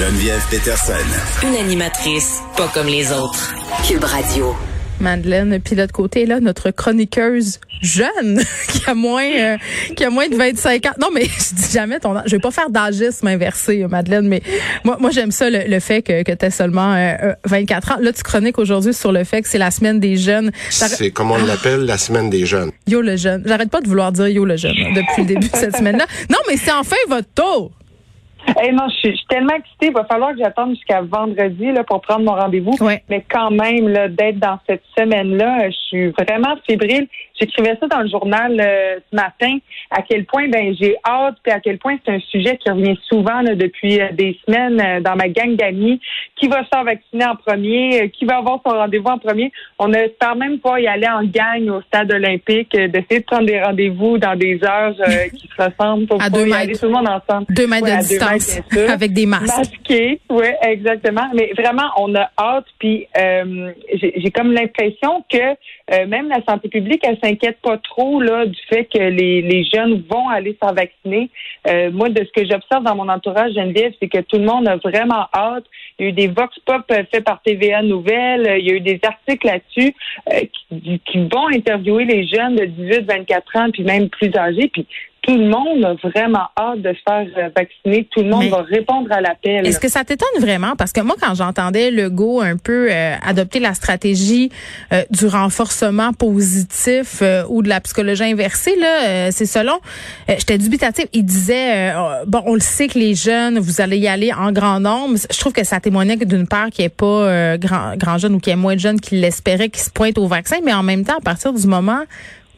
Geneviève Peterson. Une animatrice pas comme les autres. Cube Radio. Madeleine, puis de l'autre côté, là, notre chroniqueuse jeune, qui a moins euh, qui a moins de 25 ans. Non, mais je dis jamais ton âge. Je vais pas faire d'agisme inversé, Madeleine, mais moi, moi j'aime ça, le, fait que, que tu as seulement 24 euh, ans. Là, tu chroniques aujourd'hui sur le fait que c'est la semaine des jeunes. C'est comme on l'appelle, la semaine des jeunes? Yo le jeune. J'arrête pas de vouloir dire yo le jeune depuis le début de cette semaine-là. Non, mais c'est enfin votre tour. Hey, non, je suis, tellement excitée. Il va falloir que j'attende jusqu'à vendredi là, pour prendre mon rendez-vous. Mais quand même, là, d'être dans cette semaine-là, je suis vraiment fébrile. J'écrivais ça dans le journal euh, ce matin, à quel point ben j'ai hâte, et à quel point c'est un sujet qui revient souvent là, depuis euh, des semaines euh, dans ma gang d'amis. Qui va se faire vacciner en premier? Qui va avoir son rendez-vous en premier? On n'espère même pas y aller en gang au stade olympique, d'essayer de prendre des rendez-vous dans des heures qui se ressemblent pour à deux y aller tout le monde ensemble. Deux mètres de distance, avec des masques. Masqués, oui, exactement. Mais vraiment, on a hâte, puis j'ai comme l'impression que même la santé publique, elle m'inquiète pas trop là du fait que les, les jeunes vont aller se vacciner. Euh, moi, de ce que j'observe dans mon entourage, Geneviève, c'est que tout le monde a vraiment hâte. Il y a eu des vox pop faits par TVA Nouvelles. Il y a eu des articles là-dessus euh, qui, qui, vont interviewer les jeunes de 18-24 ans, puis même plus âgés. Puis tout le monde a vraiment hâte de se faire euh, vacciner. Tout le monde va répondre à l'appel. Est-ce que ça t'étonne vraiment? Parce que moi, quand j'entendais Legault un peu euh, adopter la stratégie euh, du renforcement positif ou de la psychologie inversée, là, c'est selon, j'étais dubitative. Il disait, bon, on le sait que les jeunes, vous allez y aller en grand nombre. Je trouve que ça témoignait que d'une part qu'il n'y ait pas grand, grand jeune ou qu'il y ait moins de jeunes qui l'espéraient, qui se pointent au vaccin, mais en même temps, à partir du moment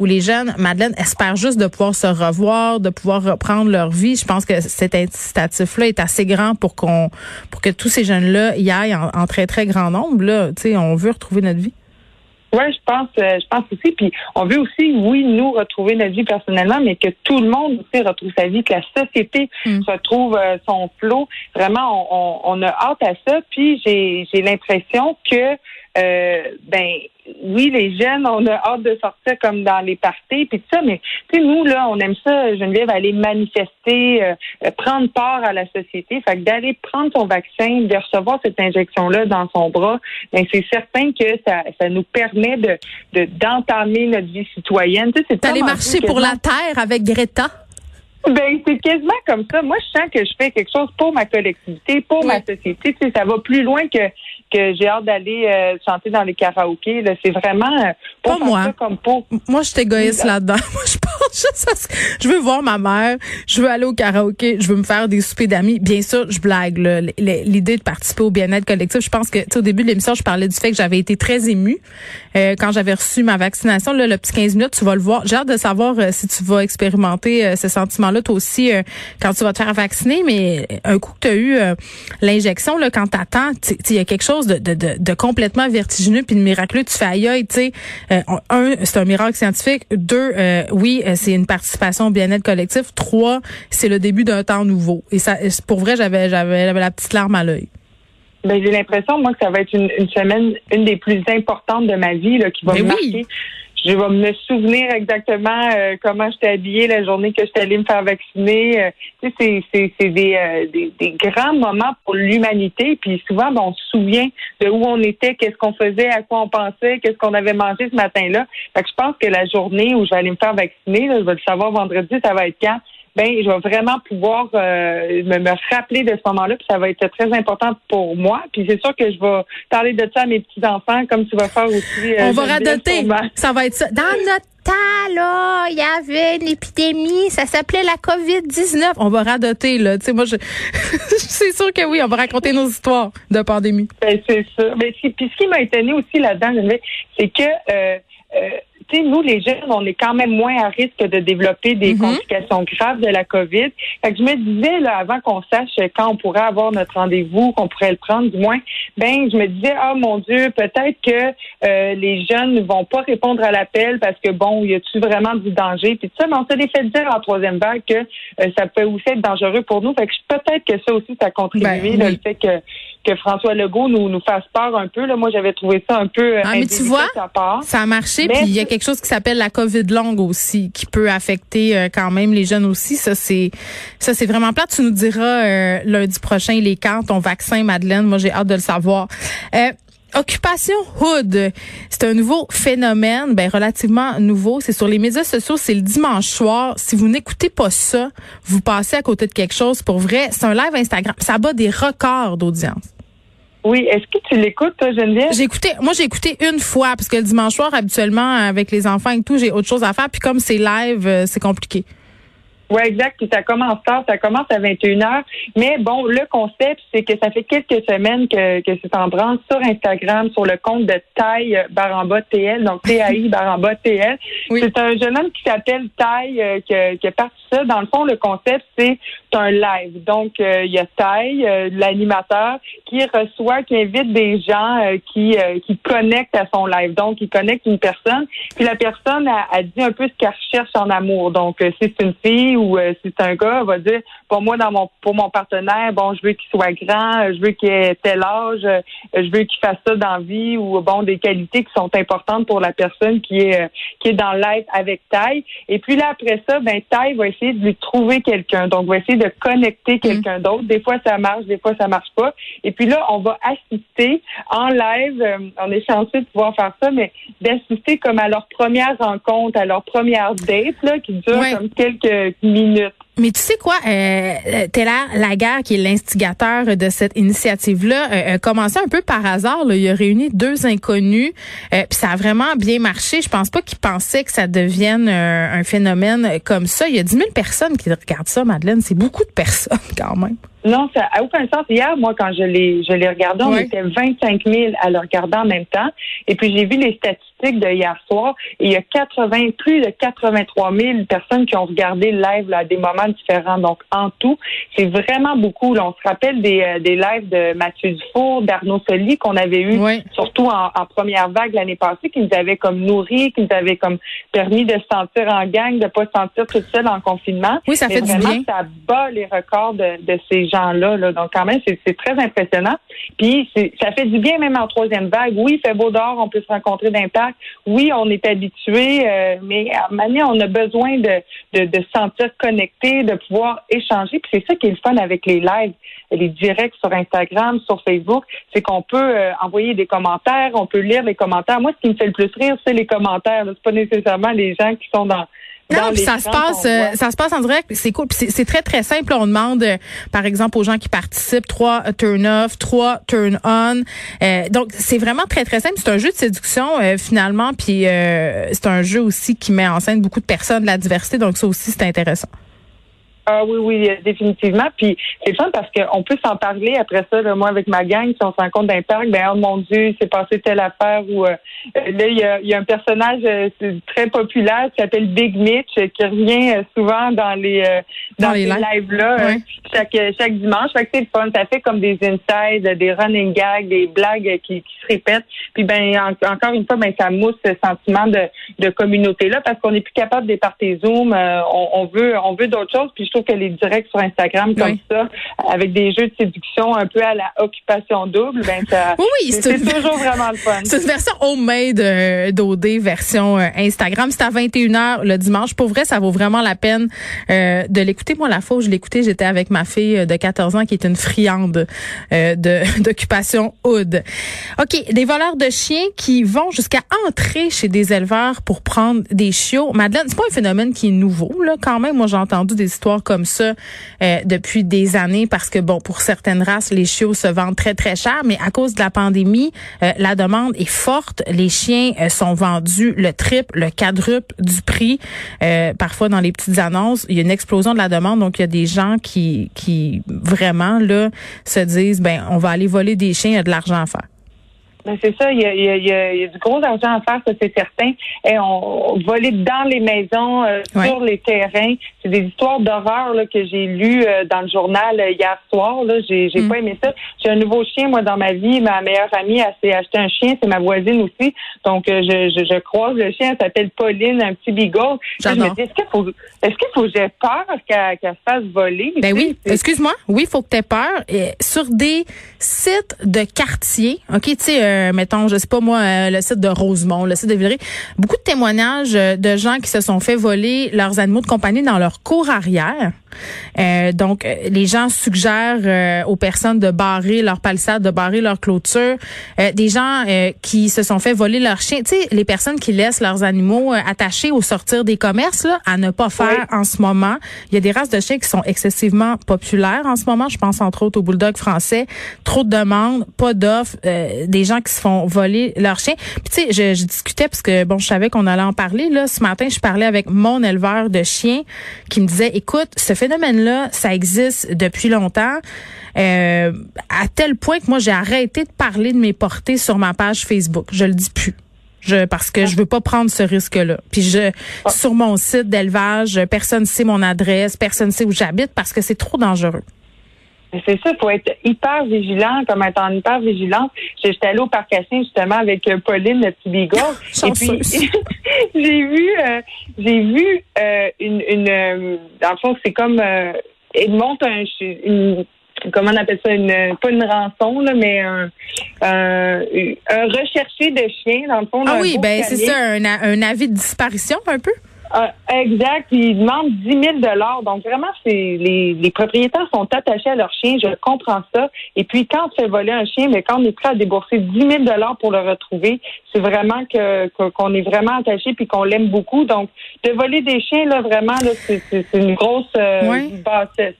où les jeunes, Madeleine, espèrent juste de pouvoir se revoir, de pouvoir reprendre leur vie. Je pense que cet incitatif-là est assez grand pour qu'on, pour que tous ces jeunes-là y aillent en, très, très grand nombre. Là, tu sais, on veut retrouver notre vie. Oui, je pense, euh, je pense aussi. Puis on veut aussi, oui, nous retrouver notre vie personnellement, mais que tout le monde aussi retrouve sa vie, que la société mm. retrouve euh, son flot. Vraiment, on, on, a hâte à ça. Puis j'ai, j'ai l'impression que euh, ben oui, les jeunes, on a hâte de sortir comme dans les parties, puis tout ça, mais tu sais, nous, là, on aime ça, Geneviève, aller manifester, euh, prendre part à la société. Fait que d'aller prendre son vaccin, de recevoir cette injection-là dans son bras, ben c'est certain que ça, ça nous permet de d'entamer notre vie citoyenne. Tu sais, c'est D'aller marcher pour la terre avec Greta. Ben, c'est quasiment comme ça. Moi, je sens que je fais quelque chose pour ma collectivité, pour ma société. Tu sais, ça va plus loin que que j'ai hâte d'aller euh, chanter dans les karaokés. C'est vraiment euh, pas moi. comme pour. Moi, je suis égoïste là-dedans. Moi, je pense juste je veux voir ma mère, je veux aller au karaoké, je veux me faire des soupers d'amis. Bien sûr, je blague. L'idée de participer au bien-être collectif, je pense que au début de l'émission, je parlais du fait que j'avais été très émue euh, quand j'avais reçu ma vaccination. Là, le petit 15 minutes, tu vas le voir. J'ai hâte de savoir si tu vas expérimenter ce sentiment-là toi aussi quand tu vas te faire vacciner. Mais un coup que tu as eu l'injection, là, quand t'attends, il y a quelque chose de, de, de, complètement vertigineux puis de miraculeux. Tu fais aïe, tu sais, euh, un, c'est un miracle scientifique. Deux, euh, oui, euh, c'est une participation au bien-être collectif. Trois, c'est le début d'un temps nouveau. Et ça, pour vrai, j'avais, j'avais la petite larme à l'œil. Ben, j'ai l'impression, moi, que ça va être une, une, semaine, une des plus importantes de ma vie, là, qui va ben me marquer je vais me souvenir exactement euh, comment j'étais habillée la journée que j'étais allée me faire vacciner. Euh, tu sais, c'est, c'est, des, euh, des, des, grands moments pour l'humanité. Puis souvent, ben, on se souvient de où on était, qu'est-ce qu'on faisait, à quoi on pensait, qu'est-ce qu'on avait mangé ce matin-là. Fait que je pense que la journée où je vais me faire vacciner, là, je vais le savoir vendredi, ça va être quand? Ben je vais vraiment pouvoir euh, me, me, rappeler de ce moment-là, puis ça va être très important pour moi. Puis c'est sûr que je vais parler de ça à mes petits enfants, comme tu vas faire aussi. Euh, On va radoter. Ça va être ça. Dans notre temps, là, il y avait une épidémie, ça s'appelait la COVID-19. On va radoter, là. Tu sais, moi, je, c'est sûr que oui, on va raconter nos histoires de pandémie. Ben, c'est ça. Mais puis ce qui m'a étonné aussi là-dedans, c'est que euh, nous, les jeunes, on est quand même moins à risque de développer des Mhm. complications graves de la COVID. Fait que je me disais, là, avant qu'on sache quand on pourrait avoir notre rendez-vous, qu'on pourrait le prendre, du moins, ben, je me disais, ah, mon Dieu, peut-être que euh, les jeunes ne vont pas répondre à l'appel parce que, bon, y a-tu vraiment du danger? Puis tout ça, mais on s'est fait dire en troisième vague que euh, ça peut aussi être dangereux pour nous. Fait que peut-être que ça aussi, ça a contribué, Ben, là, le fait que, que François Legault nous, nous fasse peur un peu. Là. Moi, j'avais trouvé ça un peu euh, Ah, mais tu vois, part. Ça a marché, Mais- puis il y a quelque chose qui s'appelle la COVID longue aussi, qui peut affecter euh, quand même les jeunes aussi. Ça, c'est ça, c'est vraiment plate. Tu nous diras euh, lundi prochain les quand ton vaccin, Madeleine. Moi, j'ai hâte de le savoir. Euh, Occupation Hood, c'est un nouveau phénomène, ben relativement nouveau. C'est sur les médias sociaux, c'est le dimanche soir. Si vous n'écoutez pas ça, vous passez à côté de quelque chose. Pour vrai, c'est un live Instagram. Ça bat des records d'audience. Oui, est-ce que tu l'écoutes, toi, Geneviève? J'ai écouté, moi j'ai écouté une fois parce que le dimanche soir habituellement avec les enfants et tout, j'ai autre chose à faire puis comme c'est live, euh, c'est compliqué. Oui, exact. Puis ça commence tard, ça commence à 21h. Mais bon, le concept, c'est que ça fait quelques semaines que, que c'est en branle sur Instagram, sur le compte de Taille Baramba TL, donc TAI Baramba TL. Oui. C'est un jeune homme qui s'appelle Taille euh, qui, qui a Dans le fond, le concept, c'est un live. Donc, euh, il y a Taille, euh, l'animateur, qui reçoit, qui invite des gens euh, qui, qui connectent à son live. Donc, il connecte une personne. Puis la personne a, a dit un peu ce qu'elle recherche en amour. Donc, si c'est une fille ou si c'est un gars, elle va dire pour moi, dans mon pour mon partenaire, bon, je veux qu'il soit grand, je veux qu'il ait tel âge, je veux qu'il fasse ça dans la vie ou bon, des qualités qui sont importantes pour la personne qui est euh, qui est dans le live avec Taille. Et puis là, après ça, ben Taille va essayer de lui trouver quelqu'un. Donc, va essayer de connecter quelqu'un d'autre. Des fois, ça marche, des fois, ça marche pas. Et puis là, on va assister en live. euh, on est chanceux de pouvoir faire ça, mais d'assister comme à leur première rencontre, à leur première date, là, qui dure Ouais. comme quelques minutes. Mais tu sais quoi, euh, Taylor Laguerre, qui est l'instigateur de cette initiative-là, euh, a commencé un peu par hasard. Là. Il a réuni deux inconnus, euh, puis ça a vraiment bien marché. Je pense pas qu'il pensait que ça devienne euh, un phénomène comme ça. Il y a 10 000 personnes qui regardent ça, Madeleine. C'est beaucoup de personnes quand même. Non, ça a aucun sens. Hier, moi, quand je l'ai, je l'ai regardé, on Ouais. était 25 000 à le regarder en même temps. Et puis, j'ai vu les statistiques de hier soir. Et il y a 80, plus de 83 000 personnes qui ont regardé le live là, à des moments différents. Donc, en tout, c'est vraiment beaucoup. Là, on se rappelle des, euh, des lives de Mathieu Dufour, d'Arnaud Soli qu'on avait eu surtout en, en première vague l'année passée, qui nous avait comme nourri, qui nous avait comme permis de se sentir en gang, de pas se sentir toute seule en confinement. Oui, ça fait du bien. Ça bat les records de, de ces gens-là. là. Donc, quand même, c'est très impressionnant. Puis, ça fait du bien même en troisième vague. Oui, il fait beau dehors, on peut se rencontrer d'impact. Oui, on est habitué, euh, mais à un moment on a besoin de, de, de se sentir connecté, de pouvoir échanger. Puis c'est ça qui est le fun avec les lives, les directs sur Instagram, sur Facebook, c'est qu'on peut euh, envoyer des commentaires, on peut lire les commentaires. Moi, ce qui me fait le plus rire, c'est les commentaires. C'est pas nécessairement les gens qui sont dans Non, puis ça se passe, euh, ça se passe en direct. C'est cool. C'est- très très simple. On demande, euh, par exemple, aux gens qui participent trois euh, turn off, trois turn on. Euh, donc c'est vraiment très très simple. C'est un jeu de séduction euh, finalement. Puis euh, c'est un jeu aussi qui met en scène beaucoup de personnes, de la diversité. Donc ça aussi c'est intéressant. Ah oui, oui, euh, définitivement. Puis c'est fun parce qu'on peut s'en parler après ça. là, moi, avec ma gang, si on se rencontre d'un parc, ben oh mon Dieu, c'est passé telle affaire ou euh, euh, là, il y a, y a un personnage euh, très populaire qui s'appelle Big Mitch euh, qui revient euh, souvent dans les euh, Dans dans, les lives. lives-là Ouais. chaque chaque dimanche. Fait que c'est le fun. Ça fait comme des insides, des running gags, des blagues qui, qui se répètent. Puis ben en- encore une fois, ben ça mousse ce sentiment de, de communauté-là parce qu'on n'est plus capable de partir Zoom. Euh, on, on veut on veut d'autres choses. Puis trouve que les directs sur Instagram comme Oui. ça, avec des jeux de séduction un peu à la occupation double, ben ça Oui, c'est une- toujours vraiment le fun. C'est une version homemade euh, d'OD, version euh, Instagram. C'est à 21h le dimanche. Pour vrai, ça vaut vraiment la peine euh, de l'écouter. Moi, la fois où je l'écoutais, j'étais avec ma fille euh, de 14 ans qui est une friande euh, de d'occupation Hood. OK, des voleurs de chiens qui vont jusqu'à entrer chez des éleveurs pour prendre des chiots. Madeleine, c'est pas un phénomène qui est nouveau, là, quand même. Moi, j'ai entendu des histoires comme ça euh, depuis des années parce que, bon, pour certaines races, les chiots se vendent très, très cher, mais à cause de la pandémie, euh, la demande est forte. Les chiens euh, sont vendus le triple, le quadruple du prix. Parfois, dans les petites annonces, il y a une explosion de la demande. Donc, il y a des gens qui, qui vraiment, là, se disent, ben, on va aller voler des chiens, il y a de l'argent à faire. Ben c'est ça, il y, a, il, y a, du gros argent à faire, ça c'est certain. Et on, volait dans les maisons, euh, sur les terrains. C'est des histoires d'horreur que j'ai lues euh, dans le journal euh, hier soir. Là, j'ai, j'ai mm. pas aimé ça. J'ai un nouveau chien moi dans ma vie. Ma meilleure amie a s'est acheté un chien, c'est ma voisine aussi. Donc je, je, je, croise le chien, elle s'appelle Pauline, un petit beagle. Je me dis est-ce qu'il faut est-ce qu'il faut que j'ai peur qu'elle, qu'elle se fasse voler Ben oui. Excuse-moi. Oui, il faut que tu aies peur. Et sur des sites de quartier, ok, tu sais euh, mettons, je sais pas moi, euh, le site de Rosemont, le site de Villeray, beaucoup de témoignages euh, de gens qui se sont fait voler leurs animaux de compagnie dans leur cour arrière. Euh, donc, euh, les gens suggèrent euh, aux personnes de barrer leur palissade, de barrer leur clôture. des gens qui se sont fait voler leurs chiens. Tu sais, les personnes qui laissent leurs animaux attachés au sortir des commerces, là, à ne pas faire en ce moment. Il y a des races de chiens qui sont excessivement populaires en ce moment. Je pense entre autres au bulldog français. Trop de demandes, pas d'offres, des gens qui se font voler leurs chiens. Puis tu sais, je, je, discutais parce que bon, je savais qu'on allait en parler. Là, ce matin, je parlais avec mon éleveur de chiens qui me disait, écoute, ce phénomène-là, ça existe depuis longtemps. Euh, à tel point que moi, j'ai arrêté de parler de mes portées sur ma page Facebook. Je le dis plus. Parce que je veux pas prendre ce risque-là. Puis je sur mon site d'élevage, personne sait mon adresse, personne sait où j'habite parce que c'est trop dangereux. C'est ça, il faut être hyper vigilant, comme étant hyper vigilante. J'étais allée au parc justement avec euh, Pauline, le petit bigot. et puis j'ai vu euh, j'ai vu euh, une, une dans le fond, c'est comme euh, il monte un une comment on appelle ça une pas une rançon là, mais un, un, recherché de chien dans le fond. Ah oui, ben c'est ça, un, un avis de disparition un peu? Ah, exact. Ils demandent 10 000 Donc vraiment, c'est les, les propriétaires sont attachés à leur chien. Je comprends ça. Et puis quand on fait voler un chien, mais quand on est prêt à débourser 10 000 pour le retrouver, c'est vraiment que qu'on est vraiment attaché puis qu'on l'aime beaucoup. Donc de voler des chiens là, vraiment là, c'est une grosse euh, bassesse.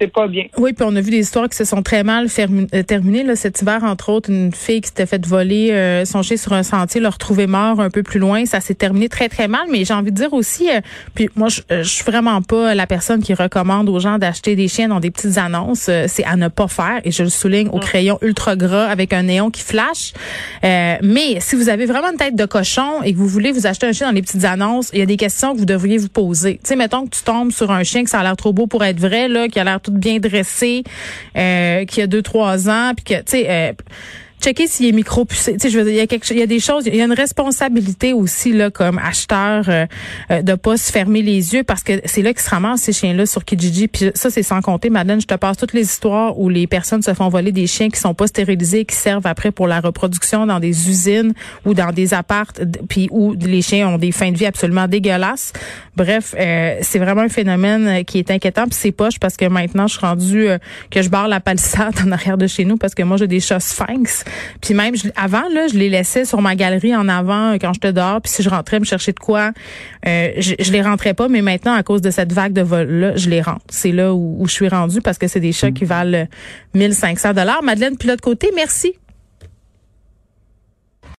C'est pas, bien. Oui, puis on a vu des histoires qui se sont très mal euh, terminées là, cet hiver. Entre autres, une fille qui s'était fait voler euh, son chien sur un sentier, le retrouver mort un peu plus loin. Ça s'est terminé très très mal. Mais j'ai envie de dire aussi, euh, puis moi, je, je suis vraiment pas la personne qui recommande aux gens d'acheter des chiens dans des petites annonces. Euh, c'est à ne pas faire, et je le souligne au crayon ultra gras avec un néon qui flash. Euh, mais si vous avez vraiment une tête de cochon et que vous voulez vous acheter un chien dans les petites annonces, il y a des questions que vous devriez vous poser. Tu sais, mettons que tu tombes sur un chien que ça a l'air trop beau pour être vrai, là, qui a l'air tout bien dressé, euh, qui a deux trois ans, puis que tu sais checker s'il est micro Tu sais, il y a quelque, il y a des choses, il y a une responsabilité aussi là comme acheteur euh, euh, de pas se fermer les yeux parce que c'est là qu'ils se ramassent ces chiens-là sur Kijiji. Puis ça, c'est sans compter, Madeleine, je te passe toutes les histoires où les personnes se font voler des chiens qui sont pas stérilisés, qui servent après pour la reproduction dans des usines ou dans des appartes, puis où les chiens ont des fins de vie absolument dégueulasses. Bref, euh, c'est vraiment un phénomène qui est inquiétant. Puis c'est poche parce que maintenant, je suis rendue que je barre la palissade en arrière de chez nous parce que moi j'ai des chats sphinx. Puis même, avant, là, je les laissais sur ma galerie en avant euh, quand j'étais dehors. Puis si je rentrais me chercher de quoi, euh, je, je, les rentrais pas. Mais maintenant, à cause de cette vague de vol-là, je les rentre. C'est là où, je suis rendue parce que c'est des chats qui valent 1500 dollars. Madeleine, puis l'autre côté, merci.